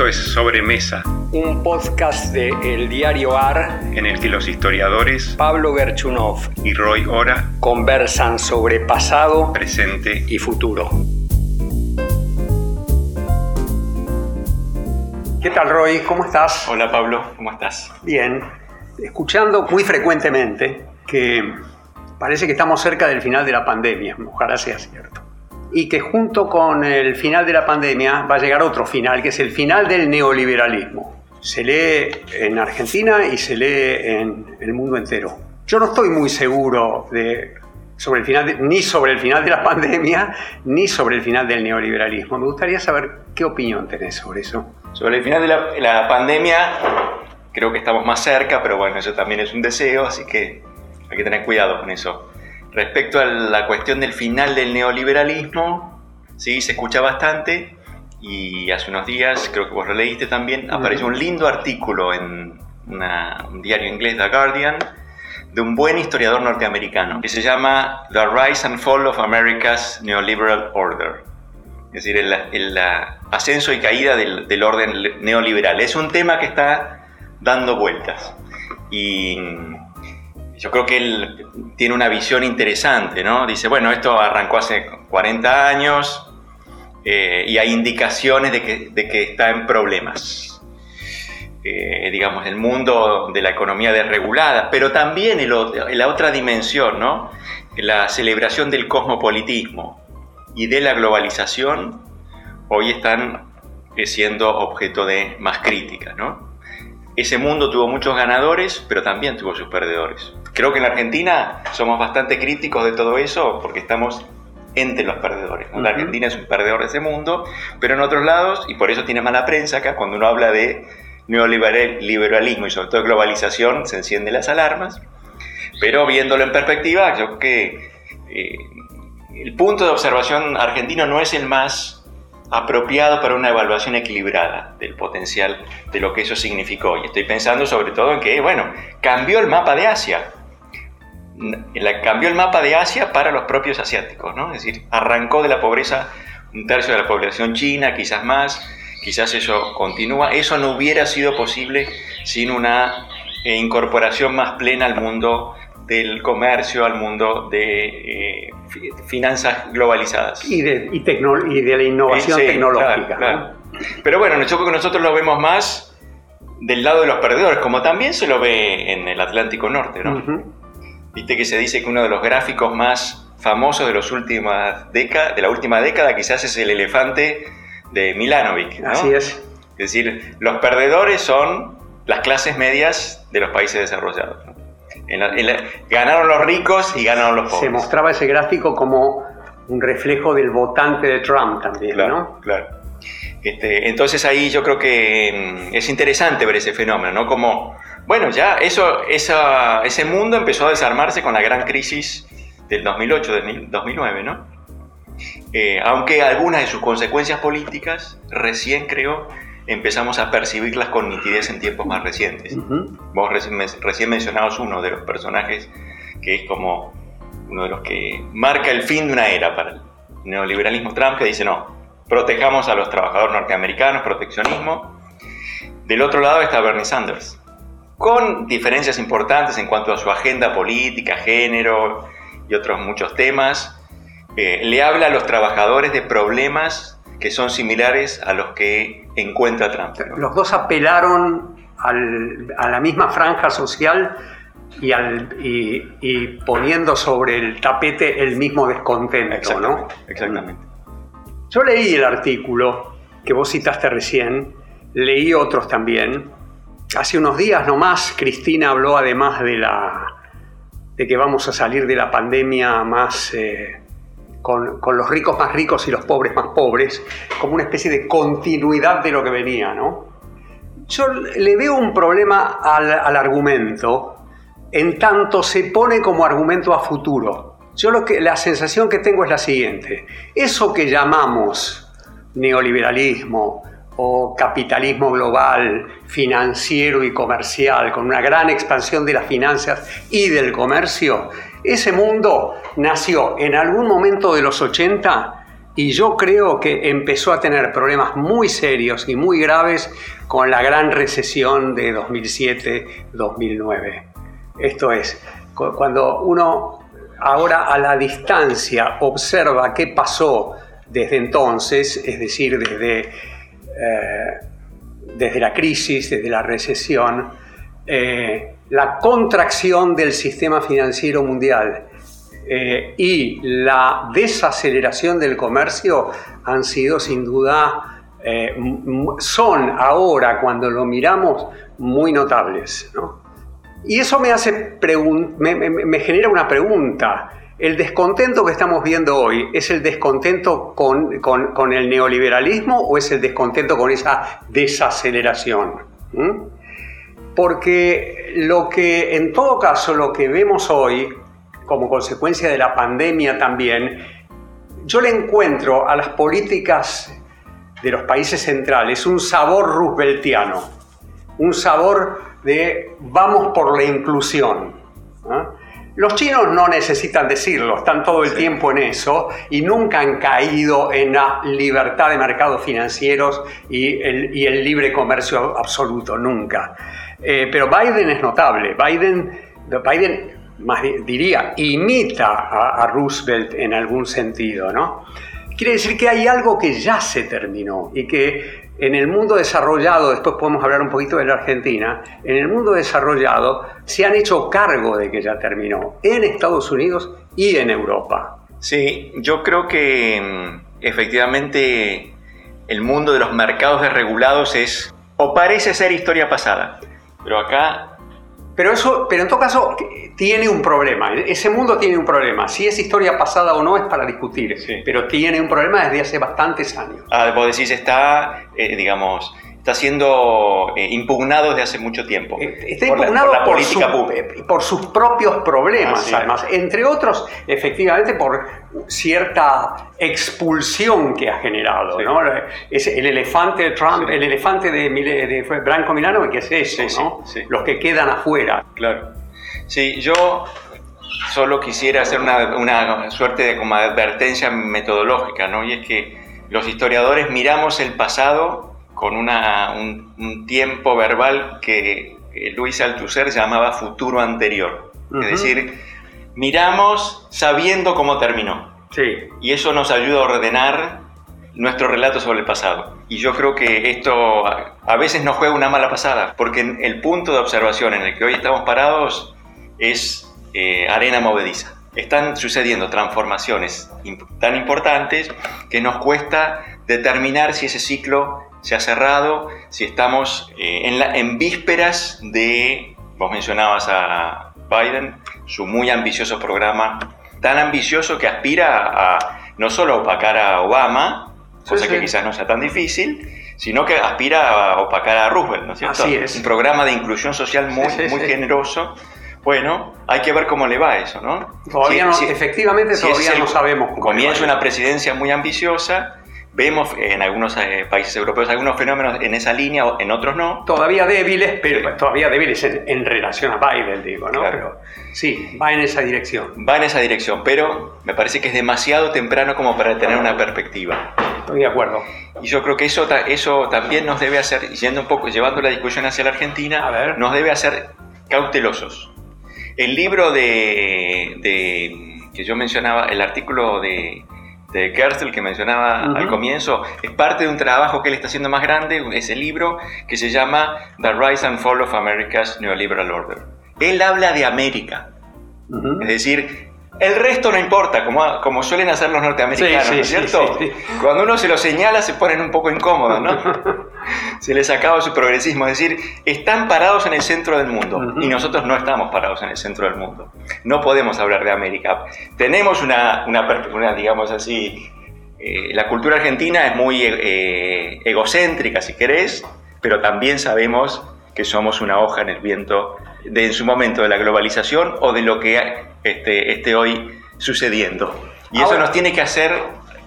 Esto es Sobremesa, un podcast de El Diario AR en el que los historiadores Pablo Gerchunov y Roy Ora conversan sobre pasado, presente y futuro. ¿Qué tal Roy? ¿Cómo estás? Hola Pablo, ¿cómo estás? Bien, escuchando muy frecuentemente que parece que estamos cerca del final de la pandemia, ojalá sea cierto y que junto con el final de la pandemia va a llegar otro final, que es el final del neoliberalismo. Se lee en Argentina y se lee en el mundo entero. Yo no estoy muy seguro de, sobre el final ni sobre el final de la pandemia, ni sobre el final del neoliberalismo. Me gustaría saber qué opinión tenés sobre eso. Sobre el final de la, la pandemia, creo que estamos más cerca, pero bueno, eso también es un deseo, así que hay que tener cuidado con eso. Respecto a la cuestión del final del neoliberalismo, sí, se escucha bastante y hace unos días, creo que vos lo leíste también, apareció un lindo artículo en un diario inglés, The Guardian, de un buen historiador norteamericano que se llama The Rise and Fall of America's Neoliberal Order. Es decir, el, ascenso y caída del, del orden neoliberal. Es un tema que está dando vueltas. Y yo creo que él tiene una visión interesante, ¿no? Dice, bueno, esto arrancó hace 40 años eh, y hay indicaciones de que, está en problemas. Eh, digamos, el mundo de la economía desregulada, pero también en la otra dimensión, ¿no? La celebración del cosmopolitismo y de la globalización hoy están siendo objeto de más crítica. Ese mundo tuvo muchos ganadores, pero también tuvo sus perdedores. Creo que en la Argentina somos bastante críticos de todo eso porque estamos entre los perdedores. La Argentina es un perdedor de ese mundo, pero en otros lados, y por eso tiene mala prensa acá, cuando uno habla de neoliberalismo y sobre todo globalización, se encienden las alarmas. Pero viéndolo en perspectiva, yo creo que eh, el punto de observación argentino no es el más apropiado para una evaluación equilibrada del potencial de lo que eso significó. Y estoy pensando sobre todo en que, bueno, cambió el mapa de Asia. Cambió el mapa de Asia para los propios asiáticos, ¿no? Es decir, arrancó de la pobreza un tercio de la población china, quizás más, quizás eso continúa. Eso no hubiera sido posible sin una eh, incorporación más plena al mundo del comercio al mundo de eh, finanzas globalizadas. Y de, y, de la innovación tecnológica. Pero bueno, yo creo que nosotros lo vemos más del lado de los perdedores, como también se lo ve en el Atlántico Norte, ¿no? Viste que se dice que uno de los gráficos más famosos de, los últimas décadas, de la última década quizás es el elefante de Milanovic. Así es. Es decir, los perdedores son las clases medias de los países desarrollados ganaron los ricos y ganaron los pobres. Se mostraba ese gráfico como un reflejo del votante de Trump también, ¿no? Claro. Este, entonces ahí yo creo que mm, es interesante ver ese fenómeno, ¿no? Como, bueno, ya eso, ese mundo empezó a desarmarse con la gran crisis del 2008, del 2009, ¿no? Eh, aunque algunas de sus consecuencias políticas recién creo empezamos a percibirlas con nitidez en tiempos más recientes. Vos recién, mencionabas uno de los personajes que es como uno de los que marca el fin de una era para el neoliberalismo Trump, que dice, no, protejamos a los trabajadores norteamericanos, proteccionismo. Del otro lado está Bernie Sanders, con diferencias importantes en cuanto a su agenda política, género y otros muchos temas. Eh, le habla a los trabajadores de problemas que son similares a los que encuentra Trump. Los dos apelaron a la misma franja social y, al, poniendo sobre el tapete el mismo descontento, exactamente, ¿no? Exactamente. Yo leí el artículo que vos citaste recién, leí otros también. Hace unos días nomás Cristina habló además de la de que vamos a salir de la pandemia más eh, con, los ricos más ricos y los pobres más pobres, como una especie de continuidad de lo que venía, ¿no? Yo le veo un problema al, argumento en tanto se pone como argumento a futuro. Yo lo que, la sensación que tengo es la siguiente. Eso que llamamos neoliberalismo o capitalismo global, financiero y comercial, con una gran expansión de las finanzas y del comercio, ese mundo nació en algún momento de los 80 y yo creo que empezó a tener problemas muy serios y muy graves con la gran recesión de 2007-2009. Esto es, cuando uno ahora a la distancia observa qué pasó desde entonces, es decir, desde, eh, desde la crisis, desde la recesión, eh, la contracción del sistema financiero mundial eh, y la desaceleración del comercio han sido sin duda, son ahora cuando lo miramos muy notables. Y eso me, hace me genera una pregunta. El descontento que estamos viendo hoy, ¿es el descontento con, el neoliberalismo o es el descontento con esa desaceleración? ¿Mm? Porque lo que, en todo caso, lo que vemos hoy, como consecuencia de la pandemia también, yo le encuentro a las políticas de los países centrales un sabor rooseveltiano, un sabor de vamos por la inclusión. Los chinos no necesitan decirlo, están todo el tiempo en eso y nunca han caído en la libertad de mercados financieros y el, libre comercio absoluto, nunca. Eh, pero Biden es notable, Biden, Biden más diría, imita a, a Roosevelt en algún sentido, ¿no? Quiere decir que hay algo que ya se terminó y que en el mundo desarrollado, después podemos hablar un poquito de la Argentina, en el mundo desarrollado se han hecho cargo de que ya terminó, en Estados Unidos y en Europa. Sí, yo creo que mm, efectivamente el mundo de los mercados desregulados es, o parece ser historia pasada, pero acá pero eso, pero en todo caso, tiene un problema. Ese mundo tiene un problema. Si es historia pasada o no es para discutir, pero tiene un problema desde hace bastantes años. Ah, vos decís, está, eh, digamos, está siendo eh, impugnado desde hace mucho tiempo. Eh, está impugnado por, política por, sus propios problemas, además. Entre otros, efectivamente, por cierta expulsión que ha generado. Es el elefante de Trump, el elefante de, de, Branco Milano, que es ese, ¿no? Los que quedan afuera. Claro. Sí, yo solo quisiera hacer una, una suerte de como advertencia metodológica, ¿no? Y es que los historiadores miramos el pasado con una, un, tiempo verbal que Luis Althusser llamaba futuro anterior. Es decir, miramos sabiendo cómo terminó. Sí. Y eso nos ayuda a ordenar nuestro relato sobre el pasado. Y yo creo que esto a veces nos juega una mala pasada, porque el punto de observación en el que hoy estamos parados es eh, arena movediza. Están sucediendo transformaciones tan importantes que nos cuesta determinar si ese ciclo se ha cerrado, si estamos eh, en, la, en vísperas de, vos mencionabas a Biden, su muy ambicioso programa, tan ambicioso que aspira a no solo opacar a Obama, cosa que quizás no sea tan difícil, sino que aspira a opacar a Roosevelt, ¿no es cierto? Así es. Un programa de inclusión social muy, muy generoso. Bueno, hay que ver cómo le va eso, ¿no? Todavía no, efectivamente todavía no sabemos cómo Comienza una presidencia muy ambiciosa, Vemos en algunos eh, países europeos algunos fenómenos en esa línea, en otros no. Todavía débiles, pero todavía débiles en, relación a Biden, digo, ¿no? Pero sí, va en esa dirección. Va en esa dirección, pero me parece que es demasiado temprano como para tener una perspectiva. Estoy de acuerdo. Y yo creo que eso, eso también nos debe hacer, yendo un poco, llevando la discusión hacia la Argentina, nos debe hacer cautelosos. El libro de, de que yo mencionaba, el artículo de de Kerstel que mencionaba al comienzo, es parte de un trabajo que él está haciendo más grande, ese libro que se llama The Rise and Fall of America's Neoliberal Order. Él habla de América, es decir, el resto no importa, como, como suelen hacer los norteamericanos, ¿no es cierto? Cuando uno se lo señala se ponen un poco incómodos, ¿no? se les acaba su progresismo, es decir, están parados en el centro del mundo y nosotros no estamos parados en el centro del mundo. No podemos hablar de América. Tenemos una, una, digamos así, eh, la cultura argentina es muy eh, egocéntrica, si querés, pero también sabemos que somos una hoja en el viento de en su momento de la globalización o de lo que este, esté hoy sucediendo. Y eso nos tiene que hacer,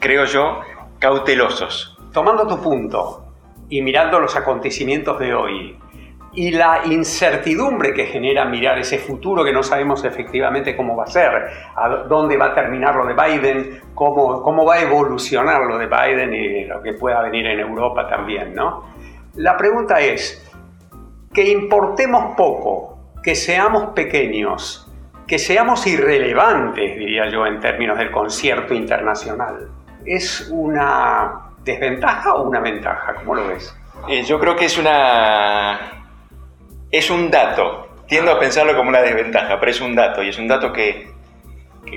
creo yo, cautelosos. Tomando tu punto y mirando los acontecimientos de hoy, y la incertidumbre que genera mirar ese futuro que no sabemos efectivamente cómo va a ser, a dónde va a terminar lo de Biden, cómo, cómo va a evolucionar lo de Biden y lo que pueda venir en Europa también, ¿no? La pregunta es, que importemos poco, que seamos pequeños, que seamos irrelevantes, diría yo, en términos del concierto internacional, ¿es una desventaja o una ventaja? ¿Cómo lo ves? Eh, yo creo que es una es un dato. Tiendo a pensarlo como una desventaja, pero es un dato. Y es un dato que,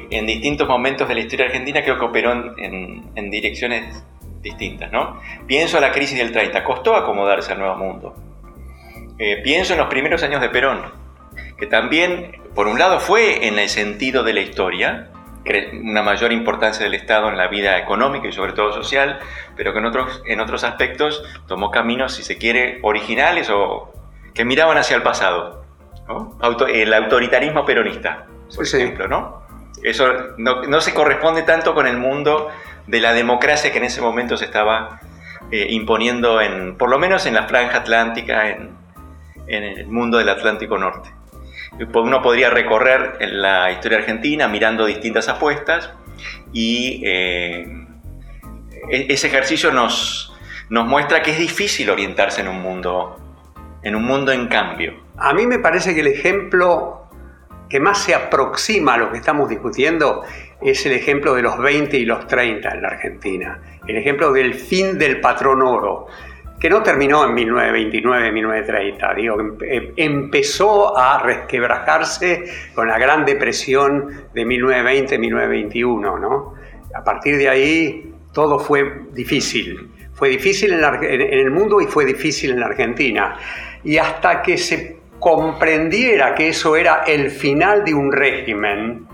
en distintos momentos de la historia argentina creo que operó en, direcciones distintas. ¿no? Pienso en la crisis del 30. Costó acomodarse al nuevo mundo. Eh, pienso en los primeros años de Perón, que también, por un lado, fue en el sentido de la historia, una mayor importancia del Estado en la vida económica y sobre todo social, pero que en otros, en otros aspectos tomó caminos, si se quiere, originales o que miraban hacia el pasado. el autoritarismo peronista, por ejemplo, ¿no? Eso no, se corresponde tanto con el mundo de la democracia que en ese momento se estaba eh, imponiendo, en, por lo menos en la franja atlántica, en, el mundo del Atlántico Norte. Uno podría recorrer la historia argentina mirando distintas apuestas y eh, e-, ese ejercicio nos, nos muestra que es difícil orientarse en un mundo en un mundo en cambio. A mí me parece que el ejemplo que más se aproxima a lo que estamos discutiendo es el ejemplo de los 20 y los 30 en la Argentina, el ejemplo del fin del patrón oro, que no terminó en 1929, 1930, digo, em, empezó a resquebrajarse con la Gran Depresión de 1920, 1921, ¿no? A partir de ahí todo fue difícil. Fue difícil en, en el mundo y fue difícil en la Argentina y hasta que se comprendiera que eso era el final de un régimen,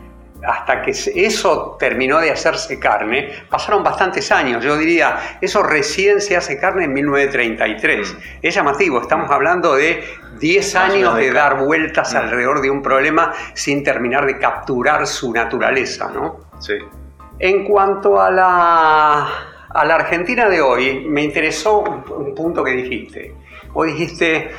hasta que eso terminó de hacerse carne, pasaron bastantes años. Yo diría, eso recién se hace carne en 1933. Mm. Es llamativo, estamos hablando de 10 años de dar vueltas mm. alrededor de un problema sin terminar de capturar su naturaleza, ¿no? Sí. En cuanto a la, a la Argentina de hoy, me interesó un punto que dijiste. Vos dijiste,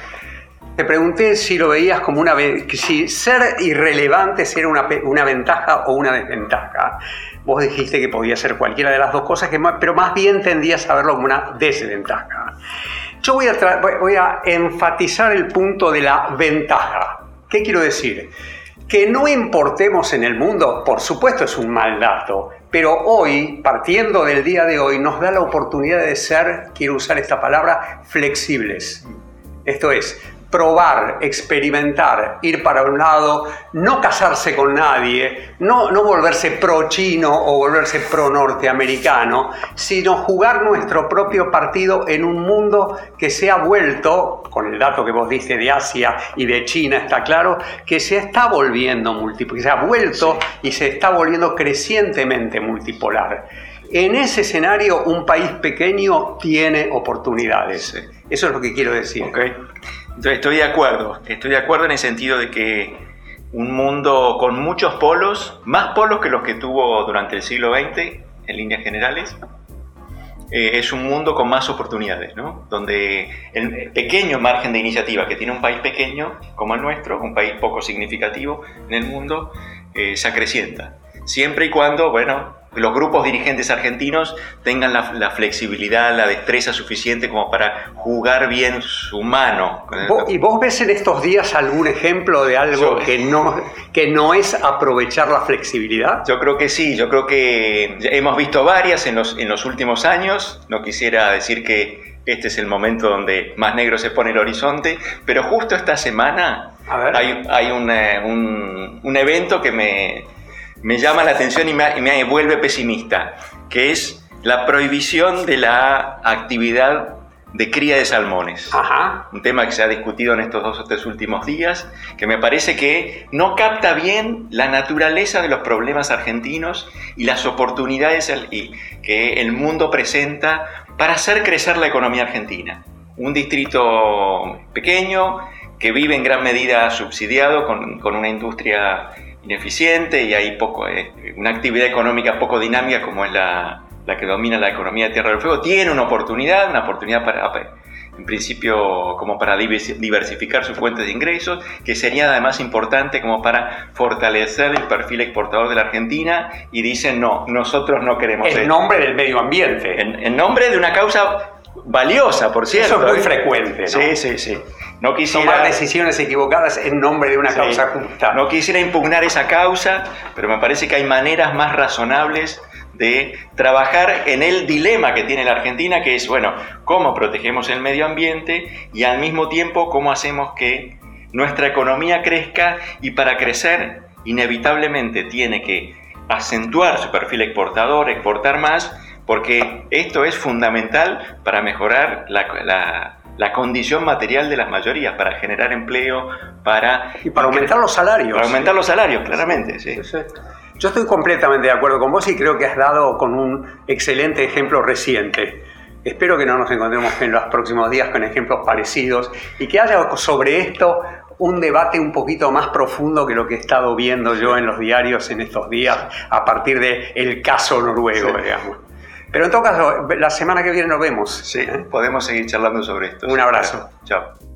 te pregunté si lo veías como una si ser irrelevante era una, una, ventaja o una desventaja. Vos dijiste que podía ser cualquiera de las dos cosas, pero más bien tendías a verlo como una desventaja. Yo voy a, voy a enfatizar el punto de la ventaja. ¿Qué quiero decir? Que no importemos en el mundo, por supuesto es un mal dato, pero hoy, partiendo del día de hoy, nos da la oportunidad de ser, quiero usar esta palabra, flexibles. Esto es, probar, experimentar, ir para un lado, no casarse con nadie, no, no volverse pro chino o volverse pro norteamericano, sino jugar nuestro propio partido en un mundo que se ha vuelto, con el dato que vos diste de Asia y de China está claro, que se está volviendo multipolar, que se ha vuelto y se está volviendo crecientemente multipolar. En ese escenario, un país pequeño tiene oportunidades. Eso es lo que quiero decir. Okay. Estoy de acuerdo, estoy de acuerdo en el sentido de que un mundo con muchos polos, más polos que los que tuvo durante el siglo XX, en líneas generales, eh, es un mundo con más oportunidades, ¿no? donde el pequeño margen de iniciativa que tiene un país pequeño como el nuestro, un país poco significativo en el mundo, eh, se acrecienta. Siempre y cuando, bueno, los grupos dirigentes argentinos tengan la, flexibilidad, la destreza suficiente como para jugar bien su mano. ¿Y vos ves en estos días algún ejemplo de algo que, no, que no es aprovechar la flexibilidad? Yo creo que sí, yo creo que hemos visto varias en los, en los últimos años, no quisiera decir que este es el momento donde más negro se pone el horizonte, pero justo esta semana hay, hay un, un evento que me me llama la atención y me, vuelve pesimista, que es la prohibición de la actividad de cría de salmones. Un tema que se ha discutido en estos dos o tres últimos días, que me parece que no capta bien la naturaleza de los problemas argentinos y las oportunidades que el mundo presenta para hacer crecer la economía argentina. Un distrito pequeño que vive en gran medida subsidiado con, con una industria ineficiente y hay poco, eh, una actividad económica poco dinámica como es la, la, que domina la economía de Tierra del Fuego, tiene una oportunidad, una oportunidad para en principio como para diversificar sus fuentes de ingresos, que sería además importante como para fortalecer el perfil exportador de la Argentina y dicen no, nosotros no queremos En nombre del medio ambiente. En, nombre de una causa valiosa, por cierto. Eso es muy ¿eh? frecuente. ¿no? Sí, sí, sí. No quisiera, Tomar decisiones equivocadas en nombre de una causa justa. No quisiera impugnar esa causa, pero me parece que hay maneras más razonables de trabajar en el dilema que tiene la Argentina, que es, bueno, cómo protegemos el medio ambiente y al mismo tiempo cómo hacemos que nuestra economía crezca y para crecer inevitablemente tiene que acentuar su perfil exportador, exportar más, porque esto es fundamental para mejorar la, condición material de las mayorías, para generar empleo, para... Y para aumentar los salarios. Para aumentar los salarios, claramente, sí. Yo estoy completamente de acuerdo con vos y creo que has dado con un excelente ejemplo reciente. Espero que no nos encontremos en los próximos días con ejemplos parecidos y que haya sobre esto un debate un poquito más profundo que lo que he estado viendo yo en los diarios en estos días a partir del el caso noruego, digamos. Pero en todo caso, la semana que viene nos vemos. Sí, ¿eh? podemos seguir charlando sobre esto. Un abrazo. Chao.